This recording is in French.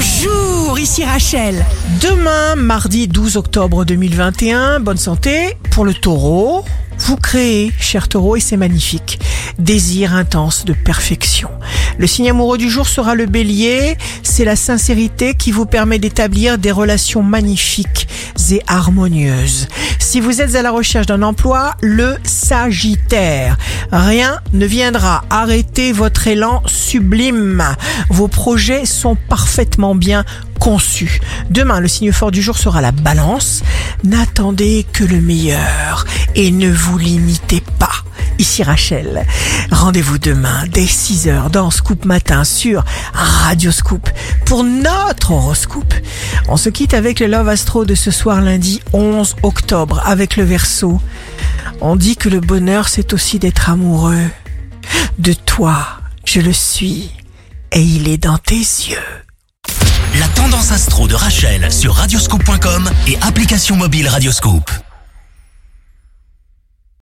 Bonjour, ici Rachel. Demain, mardi 12 octobre 2021, bonne santé pour le taureau. Vous créez, cher taureau, et c'est magnifique. Désir intense de perfection. Le signe amoureux du jour sera le bélier. C'est la sincérité qui vous permet d'établir des relations magnifiques et harmonieuses. Si vous êtes à la recherche d'un emploi, le Sagittaire. Rien ne viendra arrêter votre élan sublime. Vos projets sont parfaitement bien conçus. Demain, le signe fort du jour sera la balance. N'attendez que le meilleur et ne vous limitez pas. Ici Rachel. Rendez-vous demain dès 6h dans Scoop Matin sur Radio Scoop pour notre horoscope. On se quitte avec le Love Astro de ce soir lundi 11 octobre avec le Verseau. On dit que le bonheur c'est aussi d'être amoureux. De toi, je le suis et il est dans tes yeux. La tendance astro de Rachel sur radioscope.com et application mobile Radioscope.